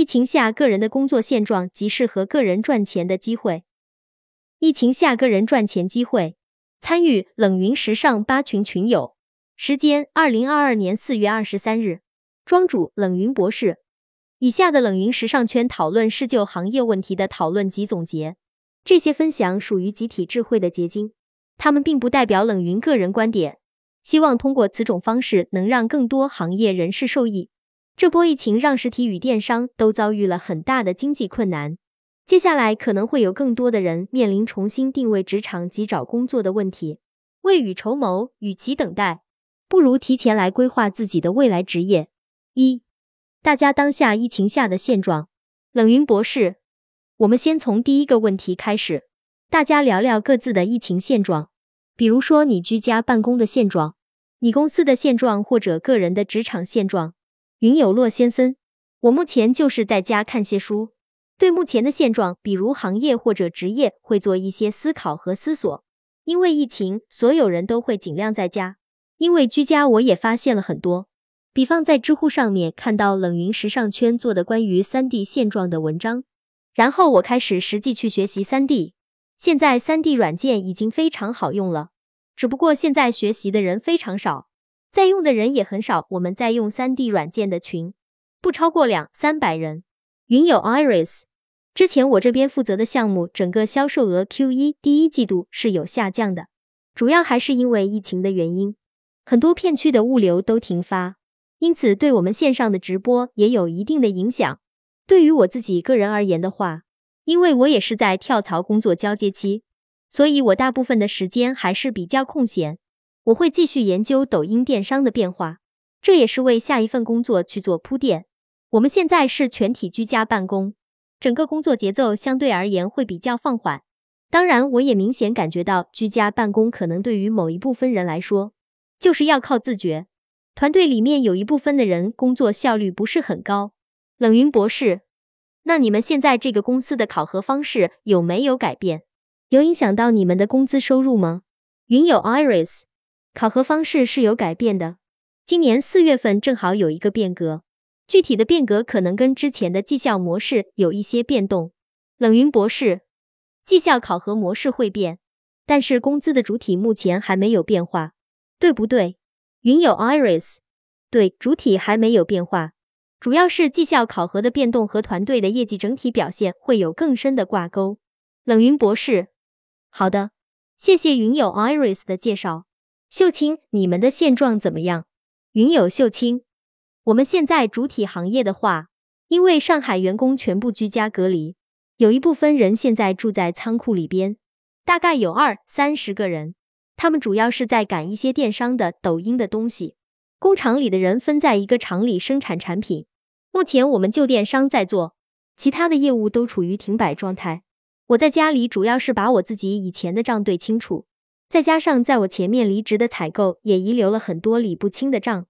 疫情下个人的工作现状及适合个人赚钱的机会。疫情下个人赚钱机会，参与冷云时尚八群群友。时间：二零二二年四月二十三日。庄主：冷云博士。以下的冷云时尚圈讨论是就行业问题的讨论及总结，这些分享属于集体智慧的结晶，他们并不代表冷云个人观点。希望通过此种方式能让更多行业人士受益。这波疫情让实体与电商都遭遇了很大的经济困难，接下来可能会有更多的人面临重新定位职场及找工作的问题。未雨绸缪，与其等待，不如提前来规划自己的未来职业。一、大家当下疫情下的现状。冷云博士，我们先从第一个问题开始，大家聊聊各自的疫情现状，比如说你居家办公的现状，你公司的现状，或者个人的职场现状。云有洛先生，我目前就是在家看些书，对目前的现状，比如行业或者职业，会做一些思考和思索。因为疫情，所有人都会尽量在家。因为居家，我也发现了很多，比方在知乎上面看到冷云时尚圈做的关于三 D 现状的文章，然后我开始实际去学习三 D。现在三 D 软件已经非常好用了，只不过现在学习的人非常少。在用的人也很少，我们在用三 D 软件的群不超过两三百人。云友 Iris，之前我这边负责的项目，整个销售额 Q 一第一季度是有下降的，主要还是因为疫情的原因，很多片区的物流都停发，因此对我们线上的直播也有一定的影响。对于我自己个人而言的话，因为我也是在跳槽工作交接期，所以我大部分的时间还是比较空闲。我会继续研究抖音电商的变化，这也是为下一份工作去做铺垫。我们现在是全体居家办公，整个工作节奏相对而言会比较放缓。当然，我也明显感觉到居家办公可能对于某一部分人来说，就是要靠自觉。团队里面有一部分的人工作效率不是很高。冷云博士，那你们现在这个公司的考核方式有没有改变？有影响到你们的工资收入吗？云友 Iris。考核方式是有改变的，今年四月份正好有一个变革，具体的变革可能跟之前的绩效模式有一些变动。冷云博士，绩效考核模式会变，但是工资的主体目前还没有变化，对不对？云友 Iris，对，主体还没有变化，主要是绩效考核的变动和团队的业绩整体表现会有更深的挂钩。冷云博士，好的，谢谢云友 Iris 的介绍。秀清，你们的现状怎么样？云友秀清，我们现在主体行业的话，因为上海员工全部居家隔离，有一部分人现在住在仓库里边，大概有二三十个人，他们主要是在赶一些电商的、抖音的东西。工厂里的人分在一个厂里生产产品，目前我们就电商在做，其他的业务都处于停摆状态。我在家里主要是把我自己以前的账对清楚。再加上在我前面离职的采购也遗留了很多理不清的账，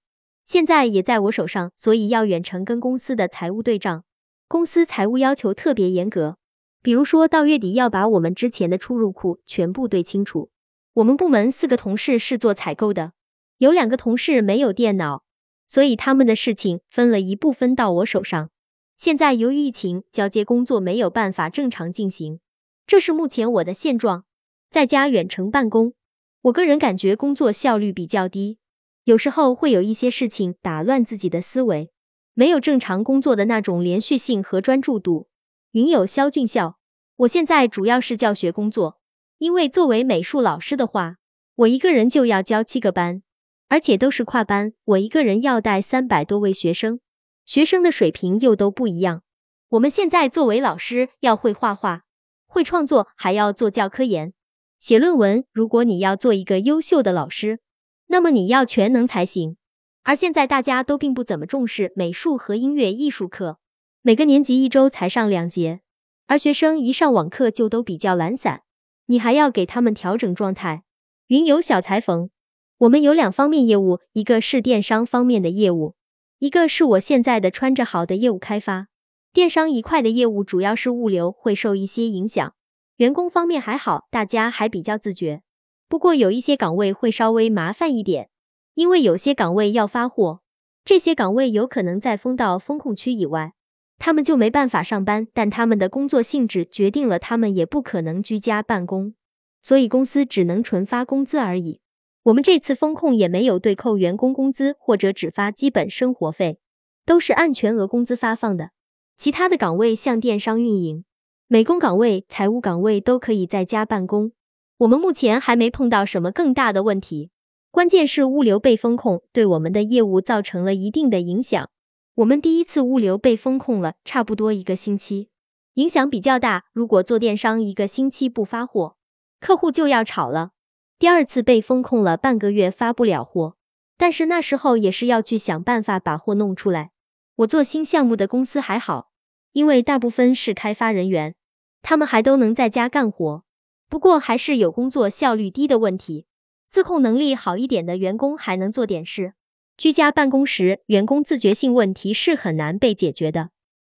现在也在我手上，所以要远程跟公司的财务对账。公司财务要求特别严格，比如说到月底要把我们之前的出入库全部对清楚。我们部门四个同事是做采购的，有两个同事没有电脑，所以他们的事情分了一部分到我手上。现在由于疫情，交接工作没有办法正常进行，这是目前我的现状。在家远程办公，我个人感觉工作效率比较低，有时候会有一些事情打乱自己的思维，没有正常工作的那种连续性和专注度。云友肖俊孝，我现在主要是教学工作，因为作为美术老师的话，我一个人就要教七个班，而且都是跨班，我一个人要带三百多位学生，学生的水平又都不一样。我们现在作为老师，要会画画，会创作，还要做教科研。写论文，如果你要做一个优秀的老师，那么你要全能才行。而现在大家都并不怎么重视美术和音乐艺术课，每个年级一周才上两节，而学生一上网课就都比较懒散，你还要给他们调整状态。云游小裁缝，我们有两方面业务，一个是电商方面的业务，一个是我现在的穿着好的业务开发。电商一块的业务主要是物流会受一些影响。员工方面还好，大家还比较自觉。不过有一些岗位会稍微麻烦一点，因为有些岗位要发货，这些岗位有可能在封到风控区以外，他们就没办法上班，但他们的工作性质决定了他们也不可能居家办公，所以公司只能纯发工资而已。我们这次风控也没有对扣员工工资，或者只发基本生活费，都是按全额工资发放的。其他的岗位像电商运营、美工岗位、财务岗位都可以在家办公。我们目前还没碰到什么更大的问题，关键是物流被风控，对我们的业务造成了一定的影响。我们第一次物流被风控了差不多一个星期，影响比较大。如果做电商一个星期不发货，客户就要吵了。第二次被风控了半个月发不了货，但是那时候也是要去想办法把货弄出来。我做新项目的公司还好，因为大部分是开发人员，他们还都能在家干活。不过还是有工作效率低的问题，自控能力好一点的员工还能做点事。居家办公时，员工自觉性问题是很难被解决的。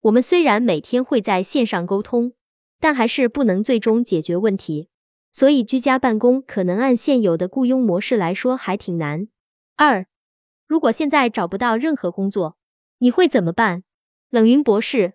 我们虽然每天会在线上沟通，但还是不能最终解决问题。所以，居家办公可能按现有的雇佣模式来说还挺难。二，如果现在找不到任何工作，你会怎么办？冷云博士，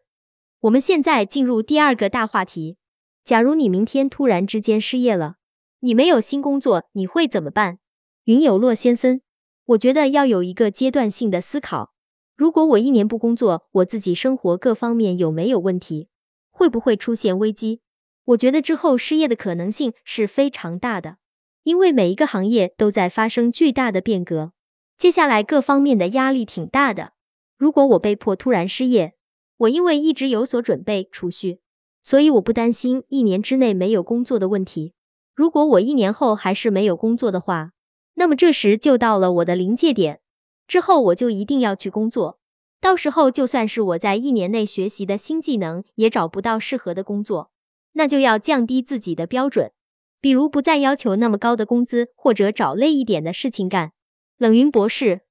我们现在进入第二个大话题。假如你明天突然之间失业了，你没有新工作，你会怎么办？云有洛先生，我觉得要有一个阶段性的思考。如果我一年不工作，我自己生活各方面有没有问题？会不会出现危机？我觉得之后失业的可能性是非常大的，因为每一个行业都在发生巨大的变革，接下来各方面的压力挺大的。如果我被迫突然失业，我因为一直有所准备储蓄，所以我不担心一年之内没有工作的问题。如果我一年后还是没有工作的话，那么这时就到了我的临界点，之后我就一定要去工作。到时候就算是我在一年内学习的新技能，也找不到适合的工作。那就要降低自己的标准，比如不再要求那么高的工资，或者找累一点的事情干。冷云博士，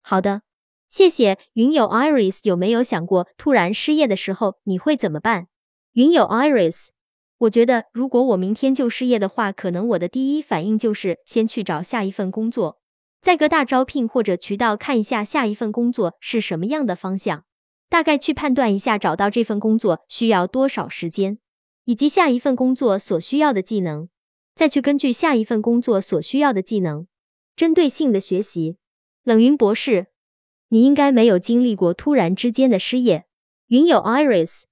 好的，谢谢。云友 Iris 有没有想过，突然失业的时候你会怎么办？云友 Iris，我觉得如果我明天就失业的话，可能我的第一反应就是先去找下一份工作，在各大招聘或者渠道看一下下一份工作是什么样的方向，大概去判断一下找到这份工作需要多少时间。以及下一份工作所需要的技能，再去根据下一份工作所需要的技能，针对性的学习。冷云博士，你应该没有经历过突然之间的失业。云友 Iris，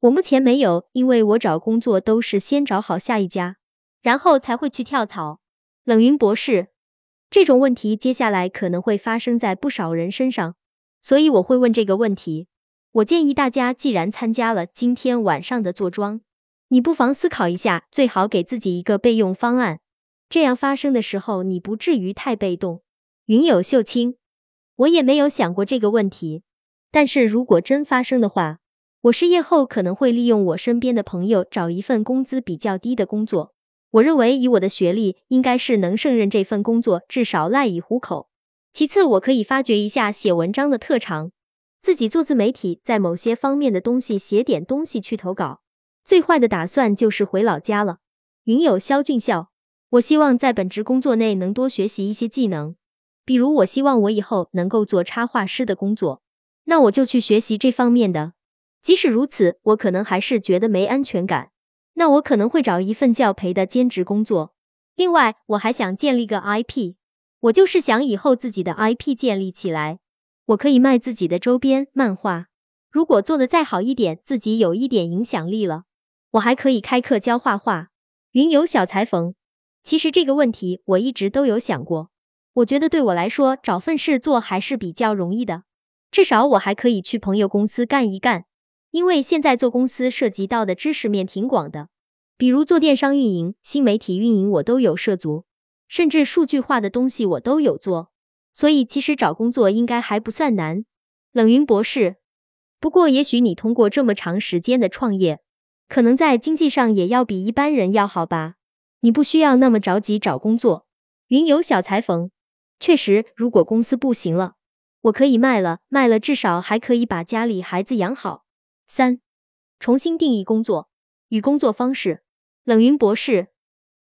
我目前没有，因为我找工作都是先找好下一家，然后才会去跳槽。冷云博士，这种问题接下来可能会发生在不少人身上，所以我会问这个问题。我建议大家，既然参加了今天晚上的坐庄。你不妨思考一下，最好给自己一个备用方案，这样发生的时候你不至于太被动。云有秀清，我也没有想过这个问题，但是如果真发生的话，我失业后可能会利用我身边的朋友找一份工资比较低的工作。我认为以我的学历，应该是能胜任这份工作，至少赖以糊口。其次，我可以发掘一下写文章的特长，自己做自媒体，在某些方面的东西写点东西去投稿。最坏的打算就是回老家了。云友肖俊笑，我希望在本职工作内能多学习一些技能，比如我希望我以后能够做插画师的工作，那我就去学习这方面的。即使如此，我可能还是觉得没安全感，那我可能会找一份教培的兼职工作。另外，我还想建立个 IP，我就是想以后自己的 IP 建立起来，我可以卖自己的周边漫画。如果做的再好一点，自己有一点影响力了。我还可以开课教画画。云游小裁缝，其实这个问题我一直都有想过。我觉得对我来说，找份事做还是比较容易的，至少我还可以去朋友公司干一干。因为现在做公司涉及到的知识面挺广的，比如做电商运营、新媒体运营，我都有涉足，甚至数据化的东西我都有做。所以其实找工作应该还不算难。冷云博士，不过也许你通过这么长时间的创业。可能在经济上也要比一般人要好吧？你不需要那么着急找工作。云游小裁缝，确实，如果公司不行了，我可以卖了，卖了至少还可以把家里孩子养好。三，重新定义工作与工作方式。冷云博士，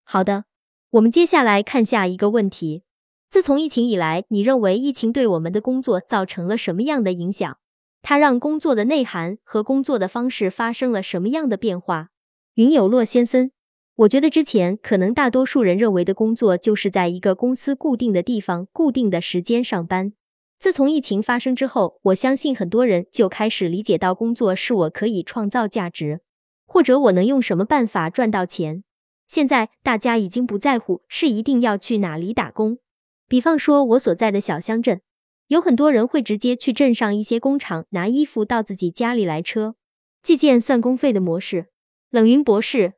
好的，我们接下来看下一个问题。自从疫情以来，你认为疫情对我们的工作造成了什么样的影响？它让工作的内涵和工作的方式发生了什么样的变化？云有洛先生，我觉得之前可能大多数人认为的工作就是在一个公司固定的地方、固定的时间上班。自从疫情发生之后，我相信很多人就开始理解到，工作是我可以创造价值，或者我能用什么办法赚到钱。现在大家已经不在乎是一定要去哪里打工。比方说，我所在的小乡镇，有很多人会直接去镇上一些工厂拿衣服到自己家里来车，计件算工费的模式。冷云博士，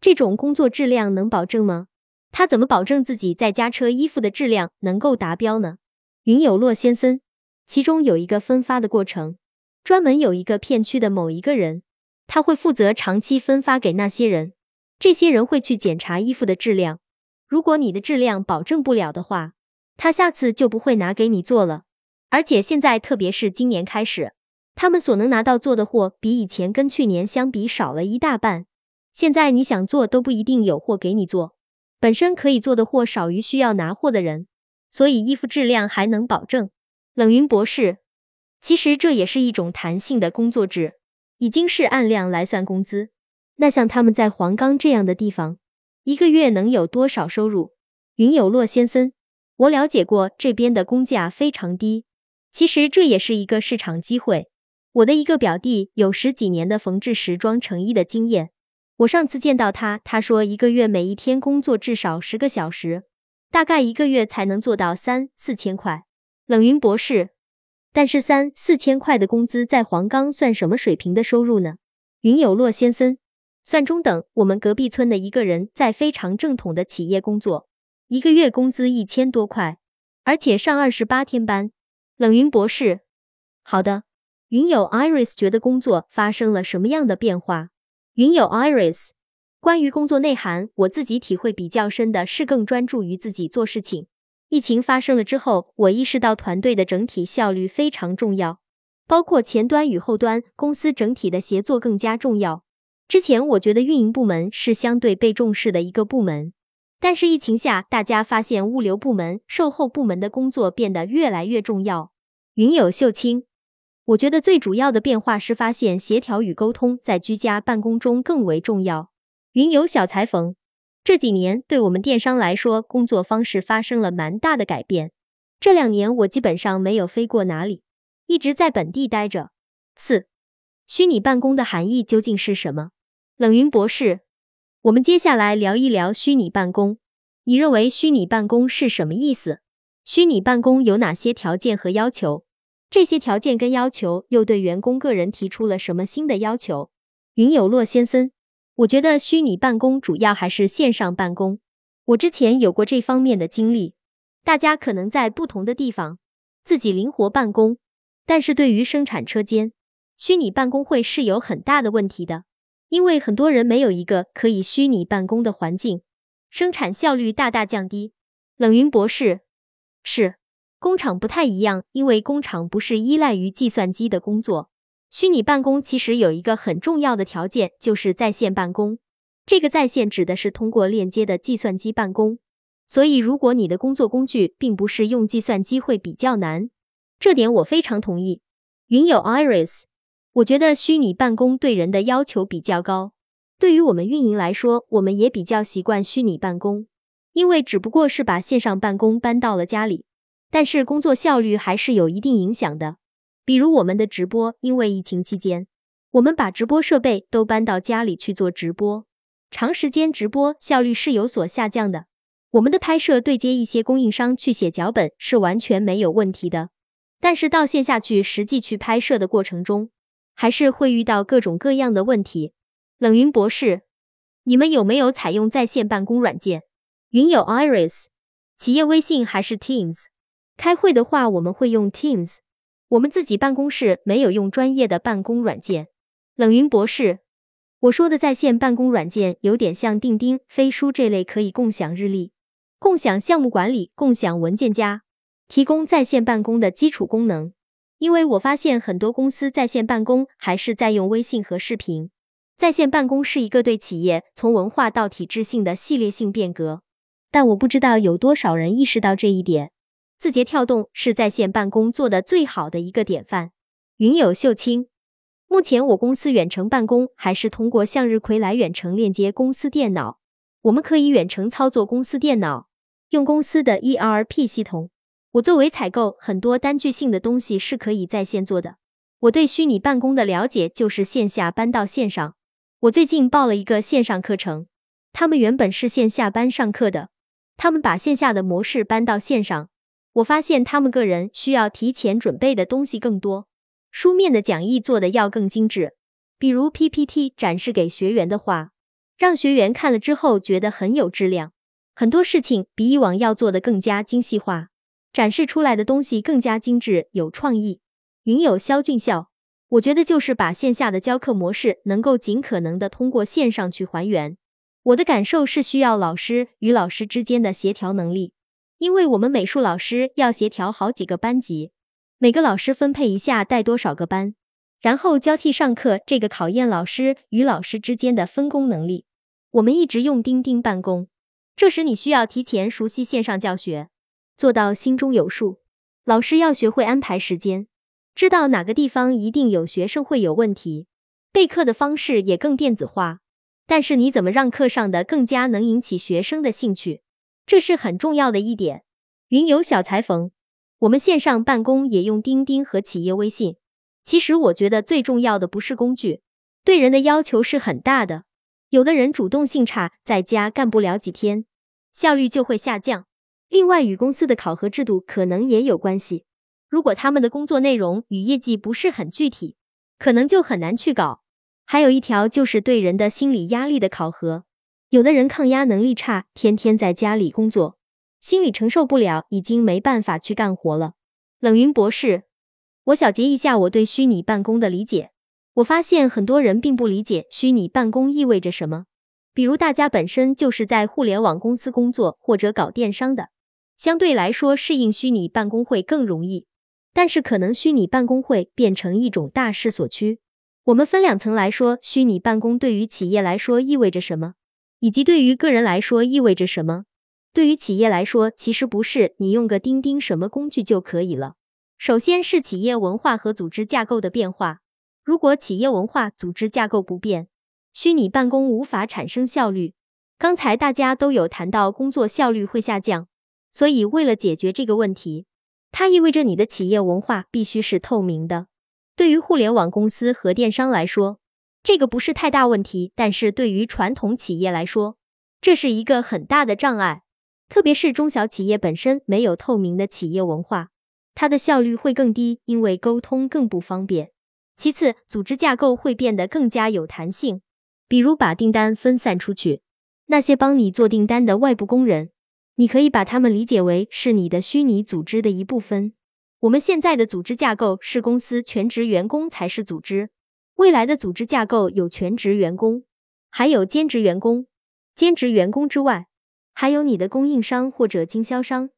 这种工作质量能保证吗？他怎么保证自己在家车衣服的质量能够达标呢？云有洛先生，其中有一个分发的过程，专门有一个片区的某一个人，他会负责长期分发给那些人，这些人会去检查衣服的质量，如果你的质量保证不了的话。他下次就不会拿给你做了，而且现在，特别是今年开始，他们所能拿到做的货比以前跟去年相比少了一大半。现在你想做都不一定有货给你做，本身可以做的货少于需要拿货的人，所以衣服质量还能保证。冷云博士，其实这也是一种弹性的工作制，已经是按量来算工资。那像他们在黄冈这样的地方，一个月能有多少收入？云有洛先生。我了解过这边的工价非常低，其实这也是一个市场机会。我的一个表弟有十几年的缝制时装成衣的经验，我上次见到他，他说一个月每一天工作至少十个小时，大概一个月才能做到三四千块。冷云博士，但是三四千块的工资在黄冈算什么水平的收入呢？云有洛先生，算中等。我们隔壁村的一个人在非常正统的企业工作。一个月工资一千多块，而且上二十八天班。冷云博士，好的。云友 Iris 觉得工作发生了什么样的变化？云友 Iris，关于工作内涵，我自己体会比较深的是更专注于自己做事情。疫情发生了之后，我意识到团队的整体效率非常重要，包括前端与后端，公司整体的协作更加重要。之前我觉得运营部门是相对被重视的一个部门。但是疫情下，大家发现物流部门、售后部门的工作变得越来越重要。云友秀清，我觉得最主要的变化是发现协调与沟通在居家办公中更为重要。云游小裁缝，这几年对我们电商来说，工作方式发生了蛮大的改变。这两年我基本上没有飞过哪里，一直在本地待着。四，虚拟办公的含义究竟是什么？冷云博士。我们接下来聊一聊虚拟办公。你认为虚拟办公是什么意思？虚拟办公有哪些条件和要求？这些条件跟要求又对员工个人提出了什么新的要求？云有洛先生，我觉得虚拟办公主要还是线上办公。我之前有过这方面的经历。大家可能在不同的地方自己灵活办公，但是对于生产车间，虚拟办公会是有很大的问题的。因为很多人没有一个可以虚拟办公的环境，生产效率大大降低。冷云博士，是工厂不太一样，因为工厂不是依赖于计算机的工作。虚拟办公其实有一个很重要的条件，就是在线办公。这个在线指的是通过链接的计算机办公。所以，如果你的工作工具并不是用计算机，会比较难。这点我非常同意。云友 Iris。我觉得虚拟办公对人的要求比较高。对于我们运营来说，我们也比较习惯虚拟办公，因为只不过是把线上办公搬到了家里，但是工作效率还是有一定影响的。比如我们的直播，因为疫情期间，我们把直播设备都搬到家里去做直播，长时间直播效率是有所下降的。我们的拍摄对接一些供应商去写脚本是完全没有问题的，但是到线下去实际去拍摄的过程中，还是会遇到各种各样的问题。冷云博士，你们有没有采用在线办公软件？云有 Iris，企业微信还是 Teams？开会的话，我们会用 Teams。我们自己办公室没有用专业的办公软件。冷云博士，我说的在线办公软件有点像钉钉、飞书这类可以共享日历、共享项目管理、共享文件夹，提供在线办公的基础功能。因为我发现很多公司在线办公还是在用微信和视频。在线办公是一个对企业从文化到体制性的系列性变革，但我不知道有多少人意识到这一点。字节跳动是在线办公做的最好的一个典范。云友秀清，目前我公司远程办公还是通过向日葵来远程链接公司电脑。我们可以远程操作公司电脑，用公司的 ERP 系统。我作为采购，很多单据性的东西是可以在线做的。我对虚拟办公的了解就是线下搬到线上。我最近报了一个线上课程，他们原本是线下班上课的，他们把线下的模式搬到线上。我发现他们个人需要提前准备的东西更多，书面的讲义做的要更精致，比如 PPT 展示给学员的话。让学员看了之后觉得很有质量，很多事情比以往要做的更加精细化，展示出来的东西更加精致有创意。云有肖俊笑，我觉得就是把线下的教课模式能够尽可能的通过线上去还原。我的感受是需要老师与老师之间的协调能力，因为我们美术老师要协调好几个班级，每个老师分配一下带多少个班，然后交替上课，这个考验老师与老师之间的分工能力。我们一直用钉钉办公，这时你需要提前熟悉线上教学，做到心中有数。老师要学会安排时间，知道哪个地方一定有学生会有问题。备课的方式也更电子化，但是你怎么让课上的更加能引起学生的兴趣，这是很重要的一点。云游小裁缝，我们线上办公也用钉钉和企业微信。其实我觉得最重要的不是工具，对人的要求是很大的。有的人主动性差，在家干不了几天，效率就会下降。另外，与公司的考核制度可能也有关系。如果他们的工作内容与业绩不是很具体，可能就很难去搞。还有一条就是对人的心理压力的考核。有的人抗压能力差，天天在家里工作，心理承受不了，已经没办法去干活了。冷云博士，我小结一下我对虚拟办公的理解。我发现很多人并不理解虚拟办公意味着什么。比如大家本身就是在互联网公司工作或者搞电商的，相对来说适应虚拟办公会更容易。但是可能虚拟办公会变成一种大势所趋。我们分两层来说，虚拟办公对于企业来说意味着什么，以及对于个人来说意味着什么。对于企业来说，其实不是你用个钉钉什么工具就可以了。首先是企业文化和组织架构的变化。如果企业文化、组织架构不变，虚拟办公无法产生效率。刚才大家都有谈到工作效率会下降，所以为了解决这个问题，它意味着你的企业文化必须是透明的。对于互联网公司和电商来说，这个不是太大问题，但是对于传统企业来说，这是一个很大的障碍。特别是中小企业本身没有透明的企业文化，它的效率会更低，因为沟通更不方便。其次，组织架构会变得更加有弹性，比如把订单分散出去。那些帮你做订单的外部工人，你可以把他们理解为是你的虚拟组织的一部分。我们现在的组织架构是公司全职员工才是组织，未来的组织架构有全职员工，还有兼职员工。兼职员工之外，还有你的供应商或者经销商，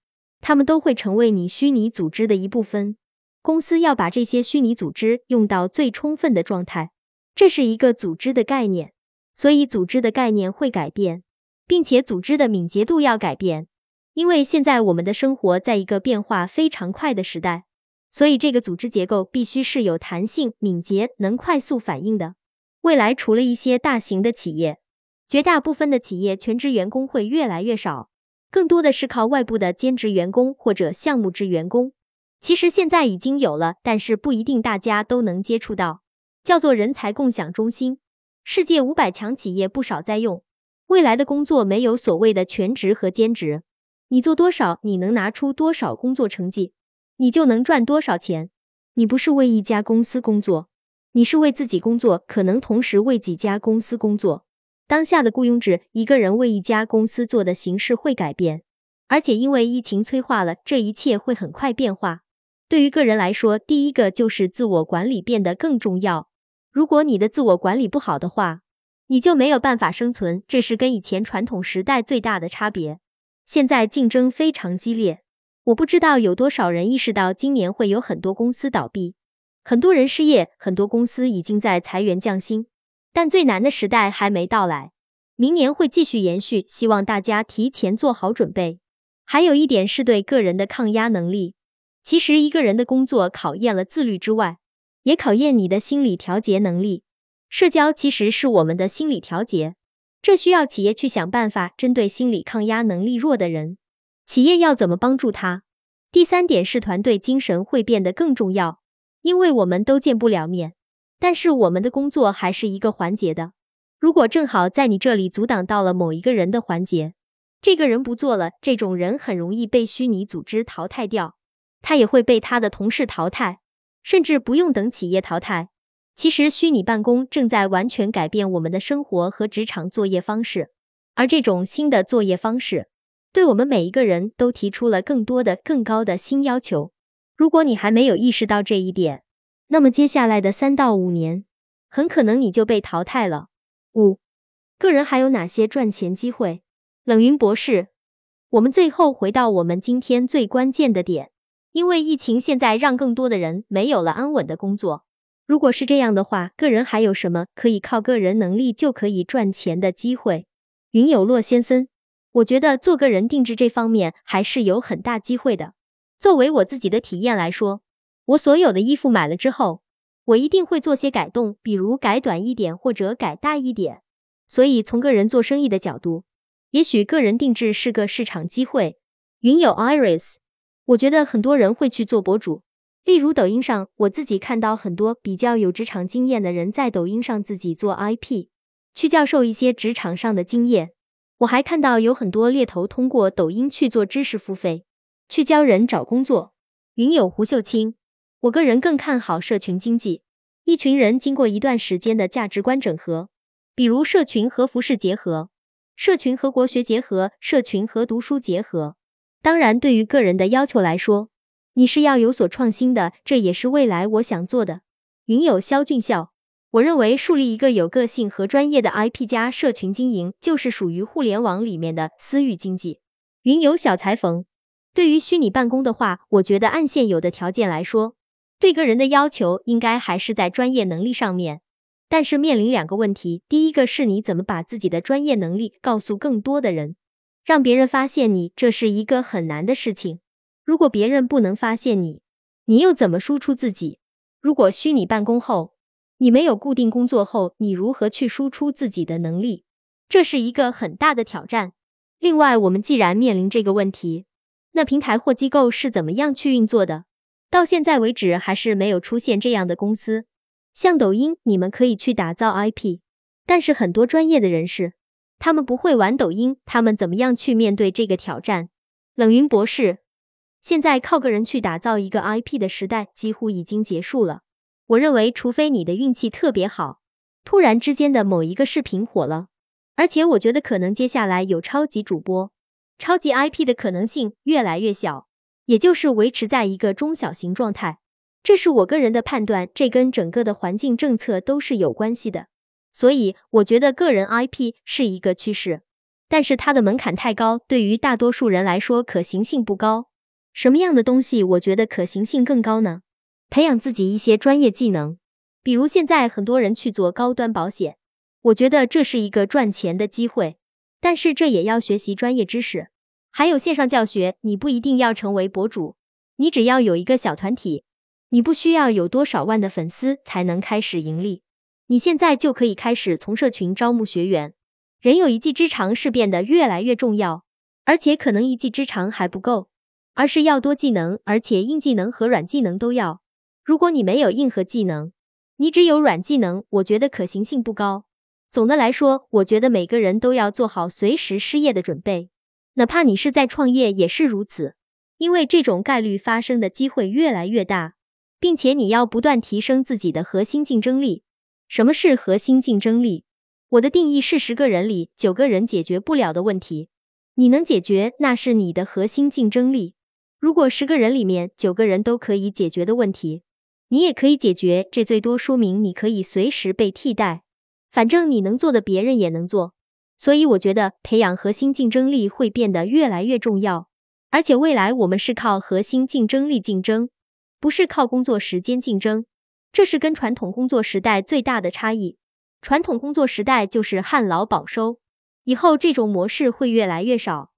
他们都会成为你虚拟组织的一部分。公司要把这些虚拟组织用到最充分的状态，这是一个组织的概念，所以组织的概念会改变，并且组织的敏捷度要改变，因为现在我们的生活在一个变化非常快的时代，所以这个组织结构必须是有弹性、敏捷、能快速反应的。未来除了一些大型的企业，绝大部分的企业全职员工会越来越少，更多的是靠外部的兼职员工或者项目制员工。其实现在已经有了，但是不一定大家都能接触到，叫做人才共享中心。世界五百强企业不少在用。未来的工作没有所谓的全职和兼职，你做多少，你能拿出多少工作成绩，你就能赚多少钱。你不是为一家公司工作，你是为自己工作，可能同时为几家公司工作。当下的雇佣制，一个人为一家公司做的形式会改变，而且因为疫情催化了，这一切会很快变化。对于个人来说，第一个就是自我管理变得更重要。如果你的自我管理不好的话，你就没有办法生存，这是跟以前传统时代最大的差别。现在竞争非常激烈，我不知道有多少人意识到今年会有很多公司倒闭，很多人失业，很多公司已经在裁员降薪。但最难的时代还没到来，明年会继续延续，希望大家提前做好准备。还有一点是对个人的抗压能力。其实，一个人的工作考验了自律之外，也考验你的心理调节能力。社交其实是我们的心理调节，这需要企业去想办法针对心理抗压能力弱的人，企业要怎么帮助他？第三点是团队精神会变得更重要，因为我们都见不了面，但是我们的工作还是一个环节的。如果正好在你这里阻挡到了某一个人的环节，这个人不做了，这种人很容易被虚拟组织淘汰掉，他也会被他的同事淘汰，甚至不用等企业淘汰。其实，虚拟办公正在完全改变我们的生活和职场作业方式，而这种新的作业方式，对我们每一个人都提出了更多的、更高的新要求。如果你还没有意识到这一点，那么接下来的三到五年，很可能你就被淘汰了。五，个人还有哪些赚钱机会？冷云博士，我们最后回到我们今天最关键的点，因为疫情现在让更多的人没有了安稳的工作。如果是这样的话，个人还有什么可以靠个人能力就可以赚钱的机会？云有洛先生，我觉得做个人定制这方面还是有很大机会的。作为我自己的体验来说，我所有的衣服买了之后。我一定会做些改动，比如改短一点或者改大一点。所以从个人做生意的角度，也许个人定制是个市场机会。云友 Iris，我觉得很多人会去做博主，例如抖音上，我自己看到很多比较有职场经验的人在抖音上自己做 IP，去教授一些职场上的经验。我还看到有很多猎头通过抖音去做知识付费，去教人找工作。云友胡秀清。我个人更看好社群经济，一群人经过一段时间的价值观整合，比如社群和服饰结合，社群和国学结合，社群和读书结合。当然，对于个人的要求来说，你是要有所创新的，这也是未来我想做的。云友肖俊孝，我认为树立一个有个性和专业的 IP 加社群经营，就是属于互联网里面的私域经济。云游小裁缝，对于虚拟办公的话，我觉得按现有的条件来说。对个人的要求应该还是在专业能力上面，但是面临两个问题。第一个是你怎么把自己的专业能力告诉更多的人，让别人发现你，这是一个很难的事情。如果别人不能发现你，你又怎么输出自己？如果虚拟办公后，你没有固定工作后，你如何去输出自己的能力？这是一个很大的挑战。另外，我们既然面临这个问题，那平台或机构是怎么样去运作的？到现在为止，还是没有出现这样的公司。像抖音，你们可以去打造 IP，但是很多专业的人士，他们不会玩抖音，他们怎么样去面对这个挑战？冷云博士，现在靠个人去打造一个 IP 的时代几乎已经结束了。我认为，除非你的运气特别好，突然之间的某一个视频火了，而且我觉得可能接下来有超级主播、超级 IP 的可能性越来越小。也就是维持在一个中小型状态，这是我个人的判断，这跟整个的环境政策都是有关系的。所以我觉得个人 IP 是一个趋势，但是它的门槛太高，对于大多数人来说可行性不高。什么样的东西我觉得可行性更高呢？培养自己一些专业技能，比如现在很多人去做高端保险，我觉得这是一个赚钱的机会，但是这也要学习专业知识。还有线上教学，你不一定要成为博主，你只要有一个小团体，你不需要有多少万的粉丝才能开始盈利，你现在就可以开始从社群招募学员。人有一技之长是变得越来越重要，而且可能一技之长还不够，而是要多技能，而且硬技能和软技能都要。如果你没有硬核技能，你只有软技能，我觉得可行性不高。总的来说，我觉得每个人都要做好随时失业的准备。哪怕你是在创业也是如此，因为这种概率发生的机会越来越大，并且你要不断提升自己的核心竞争力。什么是核心竞争力？我的定义是十个人里九个人解决不了的问题，你能解决，那是你的核心竞争力。如果十个人里面九个人都可以解决的问题，你也可以解决，这最多说明你可以随时被替代。反正你能做的，别人也能做。所以我觉得培养核心竞争力会变得越来越重要，而且未来我们是靠核心竞争力竞争，不是靠工作时间竞争。这是跟传统工作时代最大的差异。传统工作时代就是旱涝保收，以后这种模式会越来越少。